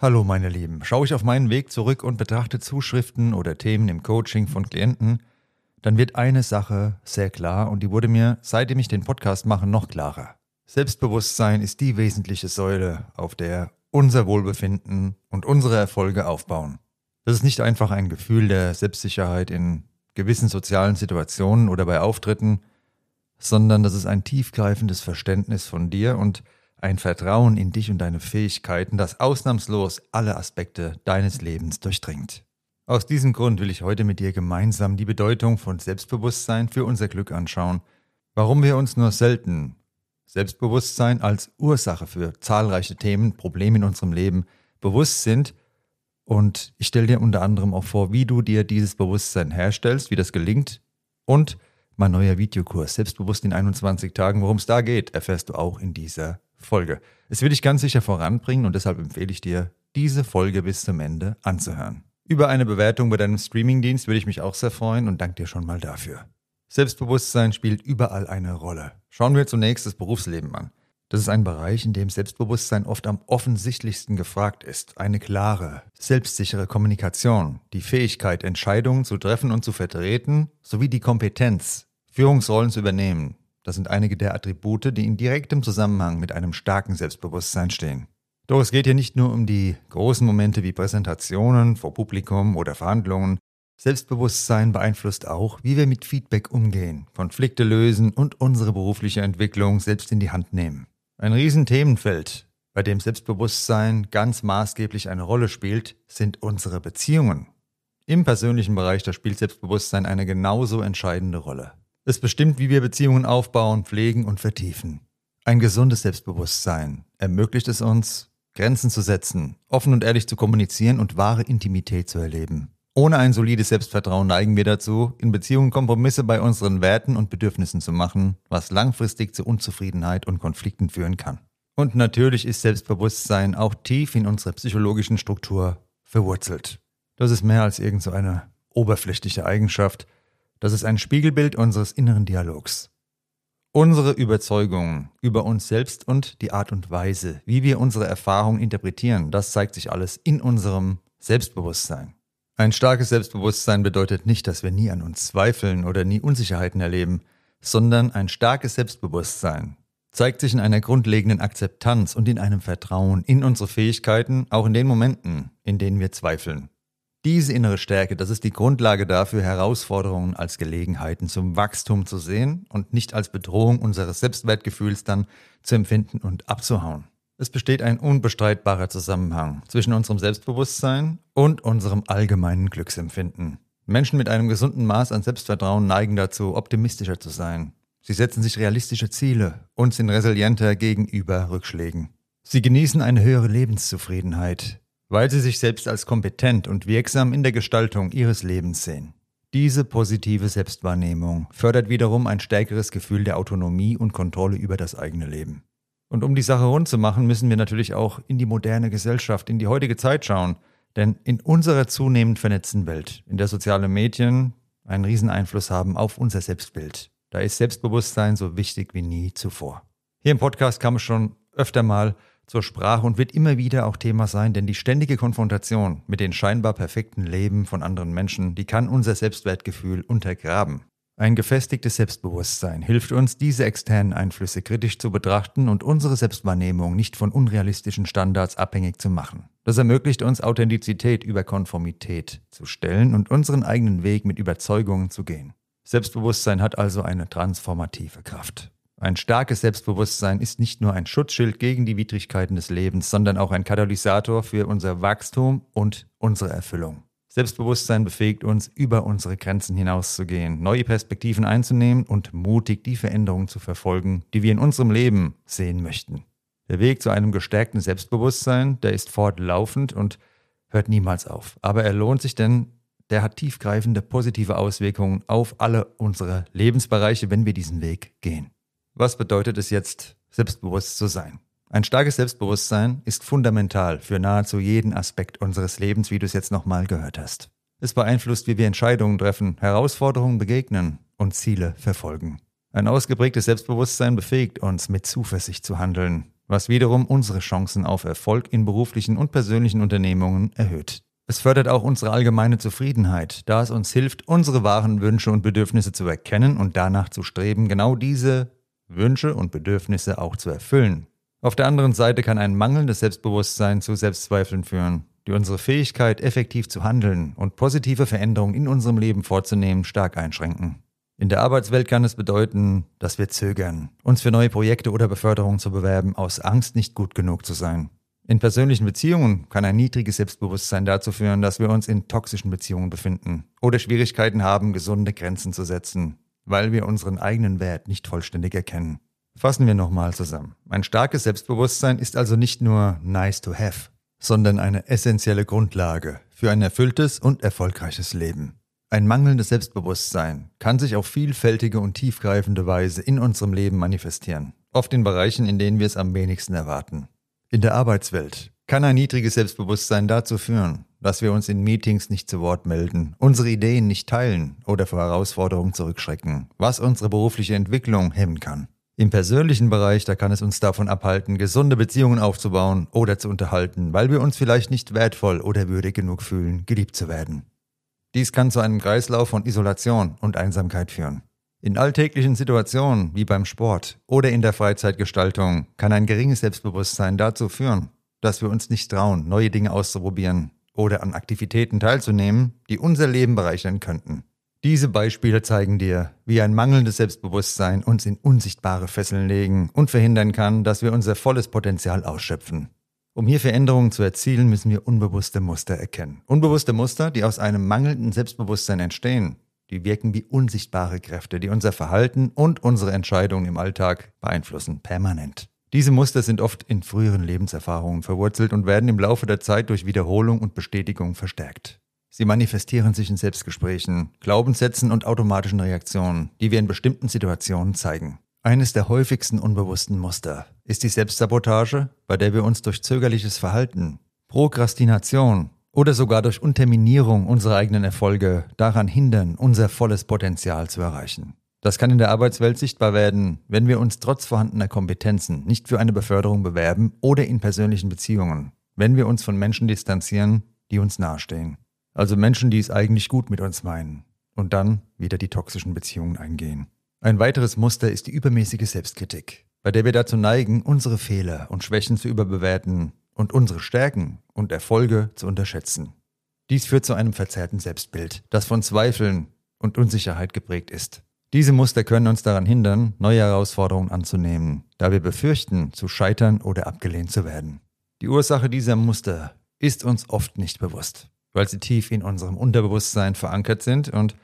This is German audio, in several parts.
Hallo meine Lieben, schaue ich auf meinen Weg zurück und betrachte Zuschriften oder Themen im Coaching von Klienten, dann wird eine Sache sehr klar und die wurde mir, seitdem ich den Podcast mache, noch klarer. Selbstbewusstsein ist die wesentliche Säule, auf der unser Wohlbefinden und unsere Erfolge aufbauen. Das ist nicht einfach ein Gefühl der Selbstsicherheit in gewissen sozialen Situationen oder bei Auftritten, sondern das ist ein tiefgreifendes Verständnis von dir und ein Vertrauen in dich und deine Fähigkeiten, das ausnahmslos alle Aspekte deines Lebens durchdringt. Aus diesem Grund will ich heute mit dir gemeinsam die Bedeutung von Selbstbewusstsein für unser Glück anschauen, warum wir uns nur selten Selbstbewusstsein als Ursache für zahlreiche Themen, Probleme in unserem Leben bewusst sind und ich stelle dir unter anderem auch vor, wie du dir dieses Bewusstsein herstellst, wie das gelingt und mein neuer Videokurs Selbstbewusst in 21 Tagen, worum es da geht, erfährst du auch in dieser Folge. Es will dich ganz sicher voranbringen und deshalb empfehle ich dir, diese Folge bis zum Ende anzuhören. Über eine Bewertung bei deinem Streamingdienst würde ich mich auch sehr freuen und danke dir schon mal dafür. Selbstbewusstsein spielt überall eine Rolle. Schauen wir zunächst das Berufsleben an. Das ist ein Bereich, in dem Selbstbewusstsein oft am offensichtlichsten gefragt ist. Eine klare, selbstsichere Kommunikation, die Fähigkeit, Entscheidungen zu treffen und zu vertreten, sowie die Kompetenz, Führungsrollen zu übernehmen. Das sind einige der Attribute, die in direktem Zusammenhang mit einem starken Selbstbewusstsein stehen. Doch es geht hier nicht nur um die großen Momente wie Präsentationen vor Publikum oder Verhandlungen, Selbstbewusstsein beeinflusst auch, wie wir mit Feedback umgehen, Konflikte lösen und unsere berufliche Entwicklung selbst in die Hand nehmen. Ein Riesenthemenfeld, bei dem Selbstbewusstsein ganz maßgeblich eine Rolle spielt, sind unsere Beziehungen. Im persönlichen Bereich, da spielt Selbstbewusstsein eine genauso entscheidende Rolle. Es bestimmt, wie wir Beziehungen aufbauen, pflegen und vertiefen. Ein gesundes Selbstbewusstsein ermöglicht es uns, Grenzen zu setzen, offen und ehrlich zu kommunizieren und wahre Intimität zu erleben. Ohne ein solides Selbstvertrauen neigen wir dazu, in Beziehungen Kompromisse bei unseren Werten und Bedürfnissen zu machen, was langfristig zu Unzufriedenheit und Konflikten führen kann. Und natürlich ist Selbstbewusstsein auch tief in unserer psychologischen Struktur verwurzelt. Das ist mehr als irgend so eine oberflächliche Eigenschaft. Das ist ein Spiegelbild unseres inneren Dialogs. Unsere Überzeugungen über uns selbst und die Art und Weise, wie wir unsere Erfahrungen interpretieren, das zeigt sich alles in unserem Selbstbewusstsein. Ein starkes Selbstbewusstsein bedeutet nicht, dass wir nie an uns zweifeln oder nie Unsicherheiten erleben, sondern ein starkes Selbstbewusstsein zeigt sich in einer grundlegenden Akzeptanz und in einem Vertrauen in unsere Fähigkeiten, auch in den Momenten, in denen wir zweifeln. Diese innere Stärke, das ist die Grundlage dafür, Herausforderungen als Gelegenheiten zum Wachstum zu sehen und nicht als Bedrohung unseres Selbstwertgefühls dann zu empfinden und abzuhauen. Es besteht ein unbestreitbarer Zusammenhang zwischen unserem Selbstbewusstsein und unserem allgemeinen Glücksempfinden. Menschen mit einem gesunden Maß an Selbstvertrauen neigen dazu, optimistischer zu sein. Sie setzen sich realistische Ziele und sind resilienter gegenüber Rückschlägen. Sie genießen eine höhere Lebenszufriedenheit, weil sie sich selbst als kompetent und wirksam in der Gestaltung ihres Lebens sehen. Diese positive Selbstwahrnehmung fördert wiederum ein stärkeres Gefühl der Autonomie und Kontrolle über das eigene Leben. Und um die Sache rund zu machen, müssen wir natürlich auch in die moderne Gesellschaft, in die heutige Zeit schauen. Denn in unserer zunehmend vernetzten Welt, in der soziale Medien einen Rieseneinfluss haben auf unser Selbstbild, da ist Selbstbewusstsein so wichtig wie nie zuvor. Hier im Podcast kam es schon öfter mal zur Sprache und wird immer wieder auch Thema sein, denn die ständige Konfrontation mit den scheinbar perfekten Leben von anderen Menschen, die kann unser Selbstwertgefühl untergraben. Ein gefestigtes Selbstbewusstsein hilft uns, diese externen Einflüsse kritisch zu betrachten und unsere Selbstwahrnehmung nicht von unrealistischen Standards abhängig zu machen. Das ermöglicht uns, Authentizität über Konformität zu stellen und unseren eigenen Weg mit Überzeugungen zu gehen. Selbstbewusstsein hat also eine transformative Kraft. Ein starkes Selbstbewusstsein ist nicht nur ein Schutzschild gegen die Widrigkeiten des Lebens, sondern auch ein Katalysator für unser Wachstum und unsere Erfüllung. Selbstbewusstsein befähigt uns, über unsere Grenzen hinauszugehen, neue Perspektiven einzunehmen und mutig die Veränderungen zu verfolgen, die wir in unserem Leben sehen möchten. Der Weg zu einem gestärkten Selbstbewusstsein, der ist fortlaufend und hört niemals auf. Aber er lohnt sich, denn der hat tiefgreifende positive Auswirkungen auf alle unsere Lebensbereiche, wenn wir diesen Weg gehen. Was bedeutet es jetzt, selbstbewusst zu sein? Ein starkes Selbstbewusstsein ist fundamental für nahezu jeden Aspekt unseres Lebens, wie du es jetzt nochmal gehört hast. Es beeinflusst, wie wir Entscheidungen treffen, Herausforderungen begegnen und Ziele verfolgen. Ein ausgeprägtes Selbstbewusstsein befähigt uns, mit Zuversicht zu handeln, was wiederum unsere Chancen auf Erfolg in beruflichen und persönlichen Unternehmungen erhöht. Es fördert auch unsere allgemeine Zufriedenheit, da es uns hilft, unsere wahren Wünsche und Bedürfnisse zu erkennen und danach zu streben, genau diese Wünsche und Bedürfnisse auch zu erfüllen. Auf der anderen Seite kann ein mangelndes Selbstbewusstsein zu Selbstzweifeln führen, die unsere Fähigkeit, effektiv zu handeln und positive Veränderungen in unserem Leben vorzunehmen, stark einschränken. In der Arbeitswelt kann es bedeuten, dass wir zögern, uns für neue Projekte oder Beförderungen zu bewerben, aus Angst nicht gut genug zu sein. In persönlichen Beziehungen kann ein niedriges Selbstbewusstsein dazu führen, dass wir uns in toxischen Beziehungen befinden oder Schwierigkeiten haben, gesunde Grenzen zu setzen, weil wir unseren eigenen Wert nicht vollständig erkennen. Fassen wir nochmal zusammen. Ein starkes Selbstbewusstsein ist also nicht nur nice to have, sondern eine essentielle Grundlage für ein erfülltes und erfolgreiches Leben. Ein mangelndes Selbstbewusstsein kann sich auf vielfältige und tiefgreifende Weise in unserem Leben manifestieren, oft in Bereichen, in denen wir es am wenigsten erwarten. In der Arbeitswelt kann ein niedriges Selbstbewusstsein dazu führen, dass wir uns in Meetings nicht zu Wort melden, unsere Ideen nicht teilen oder vor Herausforderungen zurückschrecken, was unsere berufliche Entwicklung hemmen kann. Im persönlichen Bereich, da kann es uns davon abhalten, gesunde Beziehungen aufzubauen oder zu unterhalten, weil wir uns vielleicht nicht wertvoll oder würdig genug fühlen, geliebt zu werden. Dies kann zu einem Kreislauf von Isolation und Einsamkeit führen. In alltäglichen Situationen wie beim Sport oder in der Freizeitgestaltung kann ein geringes Selbstbewusstsein dazu führen, dass wir uns nicht trauen, neue Dinge auszuprobieren oder an Aktivitäten teilzunehmen, die unser Leben bereichern könnten. Diese Beispiele zeigen dir, wie ein mangelndes Selbstbewusstsein uns in unsichtbare Fesseln legen und verhindern kann, dass wir unser volles Potenzial ausschöpfen. Um hier Veränderungen zu erzielen, müssen wir unbewusste Muster erkennen. Unbewusste Muster, die aus einem mangelnden Selbstbewusstsein entstehen, die wirken wie unsichtbare Kräfte, die unser Verhalten und unsere Entscheidungen im Alltag beeinflussen, permanent. Diese Muster sind oft in früheren Lebenserfahrungen verwurzelt und werden im Laufe der Zeit durch Wiederholung und Bestätigung verstärkt. Sie manifestieren sich in Selbstgesprächen, Glaubenssätzen und automatischen Reaktionen, die wir in bestimmten Situationen zeigen. Eines der häufigsten unbewussten Muster ist die Selbstsabotage, bei der wir uns durch zögerliches Verhalten, Prokrastination oder sogar durch Unterminierung unserer eigenen Erfolge daran hindern, unser volles Potenzial zu erreichen. Das kann in der Arbeitswelt sichtbar werden, wenn wir uns trotz vorhandener Kompetenzen nicht für eine Beförderung bewerben oder in persönlichen Beziehungen, wenn wir uns von Menschen distanzieren, die uns nahestehen. Also Menschen, die es eigentlich gut mit uns meinen und dann wieder die toxischen Beziehungen eingehen. Ein weiteres Muster ist die übermäßige Selbstkritik, bei der wir dazu neigen, unsere Fehler und Schwächen zu überbewerten und unsere Stärken und Erfolge zu unterschätzen. Dies führt zu einem verzerrten Selbstbild, das von Zweifeln und Unsicherheit geprägt ist. Diese Muster können uns daran hindern, neue Herausforderungen anzunehmen, da wir befürchten, zu scheitern oder abgelehnt zu werden. Die Ursache dieser Muster ist uns oft nicht bewusst, weil sie tief in unserem Unterbewusstsein verankert sind und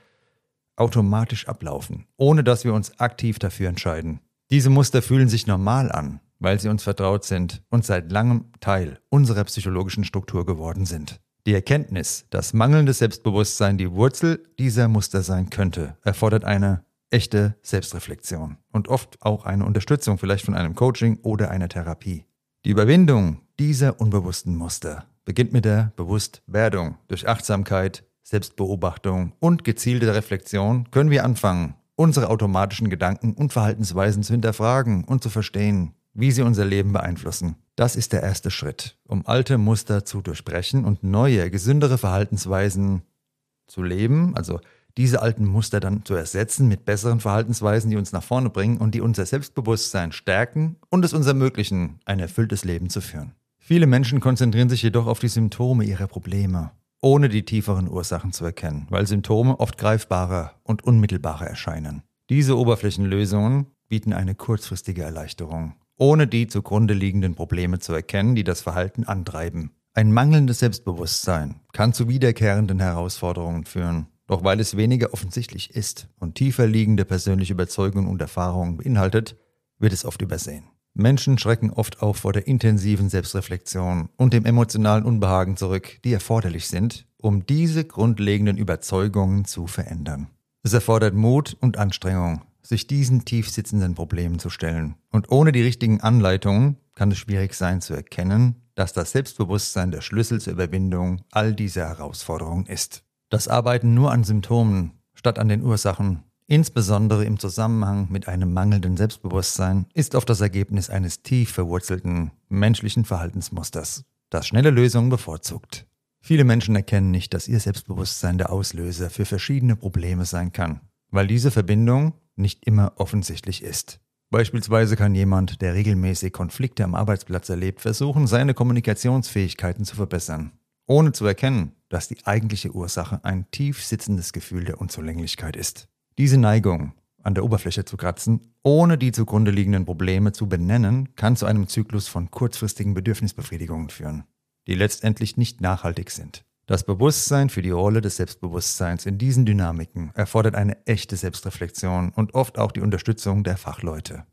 automatisch ablaufen, ohne dass wir uns aktiv dafür entscheiden. Diese Muster fühlen sich normal an, weil sie uns vertraut sind und seit langem Teil unserer psychologischen Struktur geworden sind. Die Erkenntnis, dass mangelndes Selbstbewusstsein die Wurzel dieser Muster sein könnte, erfordert eine echte Selbstreflexion und oft auch eine Unterstützung vielleicht von einem Coaching oder einer Therapie. Die Überwindung dieser unbewussten Muster beginnt mit der Bewusstwerdung. Durch Achtsamkeit, Selbstbeobachtung und gezielte Reflexion können wir anfangen, unsere automatischen Gedanken und Verhaltensweisen zu hinterfragen und zu verstehen, wie sie unser Leben beeinflussen. Das ist der erste Schritt, um alte Muster zu durchbrechen und neue, gesündere Verhaltensweisen zu leben, also diese alten Muster dann zu ersetzen mit besseren Verhaltensweisen, die uns nach vorne bringen und die unser Selbstbewusstsein stärken und es uns ermöglichen, ein erfülltes Leben zu führen. Viele Menschen konzentrieren sich jedoch auf die Symptome ihrer Probleme, ohne die tieferen Ursachen zu erkennen, weil Symptome oft greifbarer und unmittelbarer erscheinen. Diese Oberflächenlösungen bieten eine kurzfristige Erleichterung, ohne die zugrunde liegenden Probleme zu erkennen, die das Verhalten antreiben. Ein mangelndes Selbstbewusstsein kann zu wiederkehrenden Herausforderungen führen, doch weil es weniger offensichtlich ist und tiefer liegende persönliche Überzeugungen und Erfahrungen beinhaltet, wird es oft übersehen. Menschen schrecken oft auch vor der intensiven Selbstreflexion und dem emotionalen Unbehagen zurück, die erforderlich sind, um diese grundlegenden Überzeugungen zu verändern. Es erfordert Mut und Anstrengung, sich diesen tief sitzenden Problemen zu stellen. Und ohne die richtigen Anleitungen kann es schwierig sein zu erkennen, dass das Selbstbewusstsein der Schlüssel zur Überwindung all dieser Herausforderungen ist. Das Arbeiten nur an Symptomen statt an den Ursachen insbesondere im Zusammenhang mit einem mangelnden Selbstbewusstsein, ist oft das Ergebnis eines tief verwurzelten menschlichen Verhaltensmusters, das schnelle Lösungen bevorzugt. Viele Menschen erkennen nicht, dass ihr Selbstbewusstsein der Auslöser für verschiedene Probleme sein kann, weil diese Verbindung nicht immer offensichtlich ist. Beispielsweise kann jemand, der regelmäßig Konflikte am Arbeitsplatz erlebt, versuchen, seine Kommunikationsfähigkeiten zu verbessern, ohne zu erkennen, dass die eigentliche Ursache ein tief sitzendes Gefühl der Unzulänglichkeit ist. Diese Neigung, an der Oberfläche zu kratzen, ohne die zugrunde liegenden Probleme zu benennen, kann zu einem Zyklus von kurzfristigen Bedürfnisbefriedigungen führen, die letztendlich nicht nachhaltig sind. Das Bewusstsein für die Rolle des Selbstbewusstseins in diesen Dynamiken erfordert eine echte Selbstreflexion und oft auch die Unterstützung der Fachleute,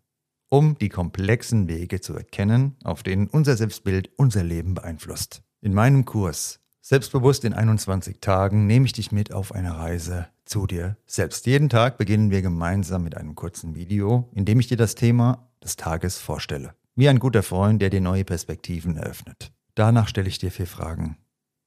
um die komplexen Wege zu erkennen, auf denen unser Selbstbild unser Leben beeinflusst. In meinem Kurs Selbstbewusst in 21 Tagen nehme ich dich mit auf eine Reise zu dir selbst. Jeden Tag beginnen wir gemeinsam mit einem kurzen Video, in dem ich dir das Thema des Tages vorstelle. Wie ein guter Freund, der dir neue Perspektiven eröffnet. Danach stelle ich dir vier Fragen.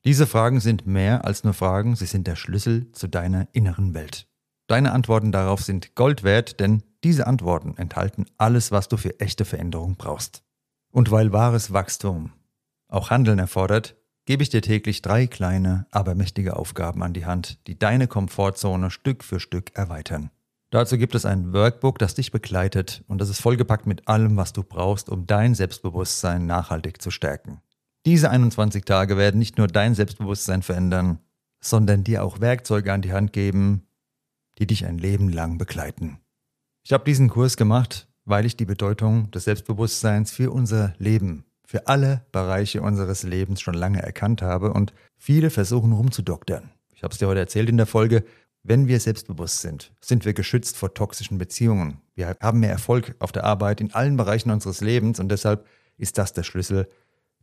Diese Fragen sind mehr als nur Fragen, sie sind der Schlüssel zu deiner inneren Welt. Deine Antworten darauf sind Gold wert, denn diese Antworten enthalten alles, was du für echte Veränderung brauchst. Und weil wahres Wachstum auch Handeln erfordert, gebe ich dir täglich drei kleine, aber mächtige Aufgaben an die Hand, die deine Komfortzone Stück für Stück erweitern. Dazu gibt es ein Workbook, das dich begleitet und das ist vollgepackt mit allem, was du brauchst, um dein Selbstbewusstsein nachhaltig zu stärken. Diese 21 Tage werden nicht nur dein Selbstbewusstsein verändern, sondern dir auch Werkzeuge an die Hand geben, die dich ein Leben lang begleiten. Ich habe diesen Kurs gemacht, weil ich die Bedeutung des Selbstbewusstseins für unser Leben für alle Bereiche unseres Lebens schon lange erkannt habe und viele versuchen rumzudoktern. Ich habe es dir heute erzählt in der Folge, wenn wir selbstbewusst sind, sind wir geschützt vor toxischen Beziehungen. Wir haben mehr Erfolg auf der Arbeit in allen Bereichen unseres Lebens und deshalb ist das der Schlüssel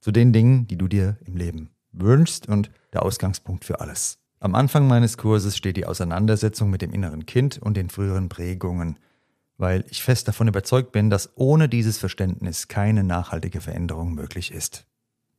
zu den Dingen, die du dir im Leben wünschst und der Ausgangspunkt für alles. Am Anfang meines Kurses steht die Auseinandersetzung mit dem inneren Kind und den früheren Prägungen weil ich fest davon überzeugt bin, dass ohne dieses Verständnis keine nachhaltige Veränderung möglich ist.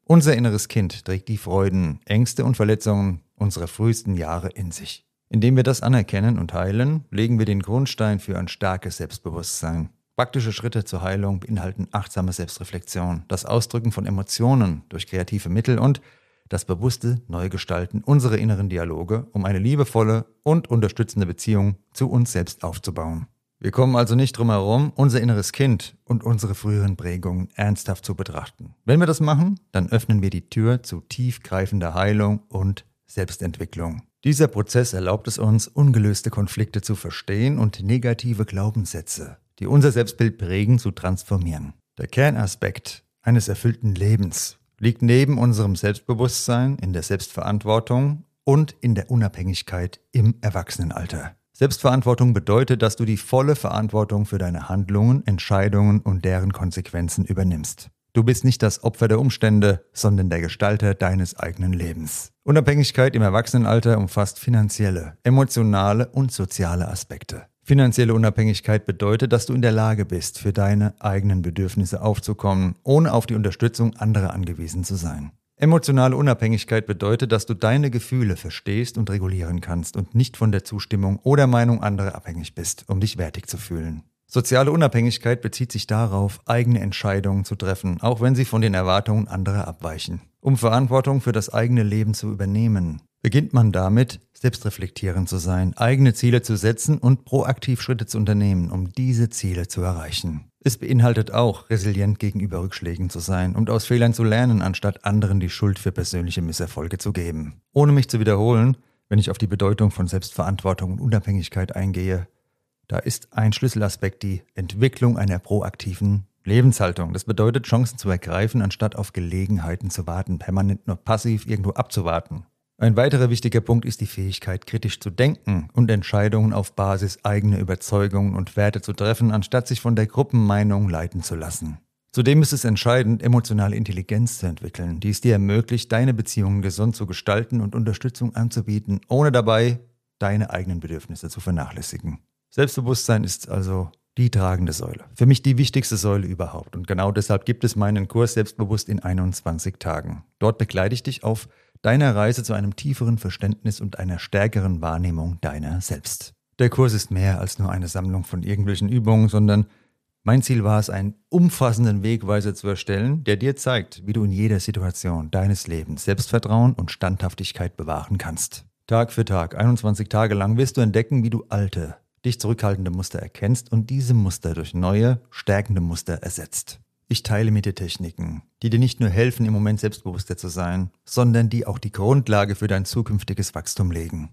Unser inneres Kind trägt die Freuden, Ängste und Verletzungen unserer frühesten Jahre in sich. Indem wir das anerkennen und heilen, legen wir den Grundstein für ein starkes Selbstbewusstsein. Praktische Schritte zur Heilung beinhalten achtsame Selbstreflexion, das Ausdrücken von Emotionen durch kreative Mittel und das bewusste Neugestalten unserer inneren Dialoge, um eine liebevolle und unterstützende Beziehung zu uns selbst aufzubauen. Wir kommen also nicht drum herum, unser inneres Kind und unsere früheren Prägungen ernsthaft zu betrachten. Wenn wir das machen, dann öffnen wir die Tür zu tiefgreifender Heilung und Selbstentwicklung. Dieser Prozess erlaubt es uns, ungelöste Konflikte zu verstehen und negative Glaubenssätze, die unser Selbstbild prägen, zu transformieren. Der Kernaspekt eines erfüllten Lebens liegt neben unserem Selbstbewusstsein in der Selbstverantwortung und in der Unabhängigkeit im Erwachsenenalter. Selbstverantwortung bedeutet, dass du die volle Verantwortung für deine Handlungen, Entscheidungen und deren Konsequenzen übernimmst. Du bist nicht das Opfer der Umstände, sondern der Gestalter deines eigenen Lebens. Unabhängigkeit im Erwachsenenalter umfasst finanzielle, emotionale und soziale Aspekte. Finanzielle Unabhängigkeit bedeutet, dass du in der Lage bist, für deine eigenen Bedürfnisse aufzukommen, ohne auf die Unterstützung anderer angewiesen zu sein. Emotionale Unabhängigkeit bedeutet, dass du deine Gefühle verstehst und regulieren kannst und nicht von der Zustimmung oder Meinung anderer abhängig bist, um dich wertig zu fühlen. Soziale Unabhängigkeit bezieht sich darauf, eigene Entscheidungen zu treffen, auch wenn sie von den Erwartungen anderer abweichen. Um Verantwortung für das eigene Leben zu übernehmen, beginnt man damit, selbstreflektierend zu sein, eigene Ziele zu setzen und proaktiv Schritte zu unternehmen, um diese Ziele zu erreichen. Es beinhaltet auch, resilient gegenüber Rückschlägen zu sein und aus Fehlern zu lernen, anstatt anderen die Schuld für persönliche Misserfolge zu geben. Ohne mich zu wiederholen, wenn ich auf die Bedeutung von Selbstverantwortung und Unabhängigkeit eingehe, da ist ein Schlüsselaspekt die Entwicklung einer proaktiven Lebenshaltung. Das bedeutet, Chancen zu ergreifen, anstatt auf Gelegenheiten zu warten, permanent nur passiv irgendwo abzuwarten. Ein weiterer wichtiger Punkt ist die Fähigkeit, kritisch zu denken und Entscheidungen auf Basis eigener Überzeugungen und Werte zu treffen, anstatt sich von der Gruppenmeinung leiten zu lassen. Zudem ist es entscheidend, emotionale Intelligenz zu entwickeln, die es dir ermöglicht, deine Beziehungen gesund zu gestalten und Unterstützung anzubieten, ohne dabei deine eigenen Bedürfnisse zu vernachlässigen. Selbstbewusstsein ist also die tragende Säule. Für mich die wichtigste Säule überhaupt. Und genau deshalb gibt es meinen Kurs Selbstbewusst in 21 Tagen. Dort begleite ich dich auf deiner Reise zu einem tieferen Verständnis und einer stärkeren Wahrnehmung deiner selbst. Der Kurs ist mehr als nur eine Sammlung von irgendwelchen Übungen, sondern mein Ziel war es, einen umfassenden Wegweiser zu erstellen, der dir zeigt, wie du in jeder Situation deines Lebens Selbstvertrauen und Standhaftigkeit bewahren kannst. Tag für Tag, 21 Tage lang wirst du entdecken, wie du alte, dich zurückhaltende Muster erkennst und diese Muster durch neue, stärkende Muster ersetzt. Ich teile mit dir Techniken, die dir nicht nur helfen, im Moment selbstbewusster zu sein, sondern die auch die Grundlage für dein zukünftiges Wachstum legen.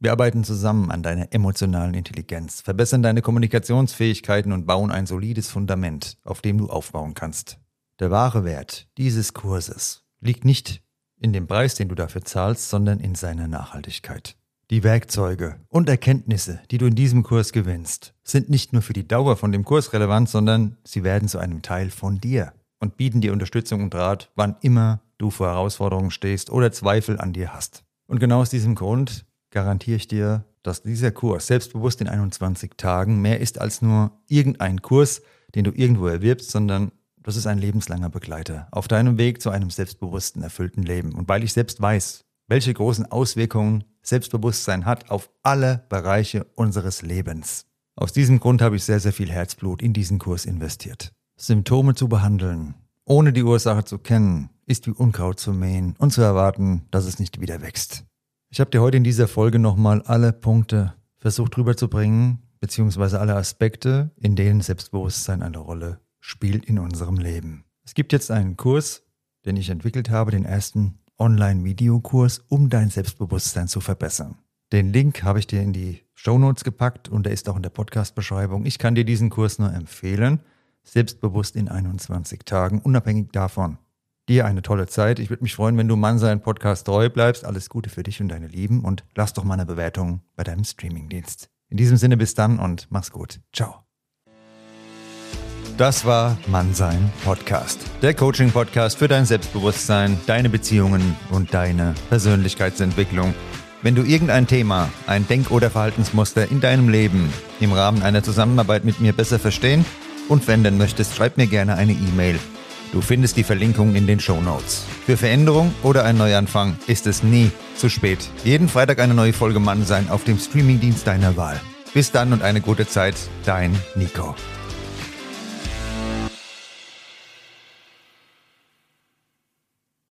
Wir arbeiten zusammen an deiner emotionalen Intelligenz, verbessern deine Kommunikationsfähigkeiten und bauen ein solides Fundament, auf dem du aufbauen kannst. Der wahre Wert dieses Kurses liegt nicht in dem Preis, den du dafür zahlst, sondern in seiner Nachhaltigkeit. Die Werkzeuge und Erkenntnisse, die du in diesem Kurs gewinnst, sind nicht nur für die Dauer von dem Kurs relevant, sondern sie werden zu einem Teil von dir und bieten dir Unterstützung und Rat, wann immer du vor Herausforderungen stehst oder Zweifel an dir hast. Und genau aus diesem Grund garantiere ich dir, dass dieser Kurs selbstbewusst in 21 Tagen mehr ist als nur irgendein Kurs, den du irgendwo erwirbst, sondern das ist ein lebenslanger Begleiter auf deinem Weg zu einem selbstbewussten, erfüllten Leben. Und weil ich selbst weiß, welche großen Auswirkungen Selbstbewusstsein hat auf alle Bereiche unseres Lebens. Aus diesem Grund habe ich sehr, sehr viel Herzblut in diesen Kurs investiert. Symptome zu behandeln, ohne die Ursache zu kennen, ist wie Unkraut zu mähen und zu erwarten, dass es nicht wieder wächst. Ich habe dir heute in dieser Folge nochmal alle Punkte versucht rüberzubringen, beziehungsweise alle Aspekte, in denen Selbstbewusstsein eine Rolle spielt in unserem Leben. Es gibt jetzt einen Kurs, den ich entwickelt habe, den ersten Online-Videokurs, um dein Selbstbewusstsein zu verbessern. Den Link habe ich dir in die Show Notes gepackt und der ist auch in der Podcast-Beschreibung. Ich kann dir diesen Kurs nur empfehlen. Selbstbewusst in 21 Tagen, unabhängig davon, Dir eine tolle Zeit. Ich würde mich freuen, wenn du Mann sein Podcast treu bleibst. Alles Gute für dich und deine Lieben und lass doch mal eine Bewertung bei deinem Streamingdienst. In diesem Sinne bis dann und mach's gut. Ciao. Das war Mannsein Podcast. Der Coaching-Podcast für dein Selbstbewusstsein, deine Beziehungen und deine Persönlichkeitsentwicklung. Wenn du irgendein Thema, ein Denk- oder Verhaltensmuster in deinem Leben im Rahmen einer Zusammenarbeit mit mir besser verstehen und wenden möchtest, schreib mir gerne eine E-Mail Du findest die Verlinkung in den Show Notes. Für Veränderung oder einen Neuanfang ist es nie zu spät. Jeden Freitag eine neue Folge Mann sein auf dem Streamingdienst deiner Wahl. Bis dann und eine gute Zeit, dein Nico.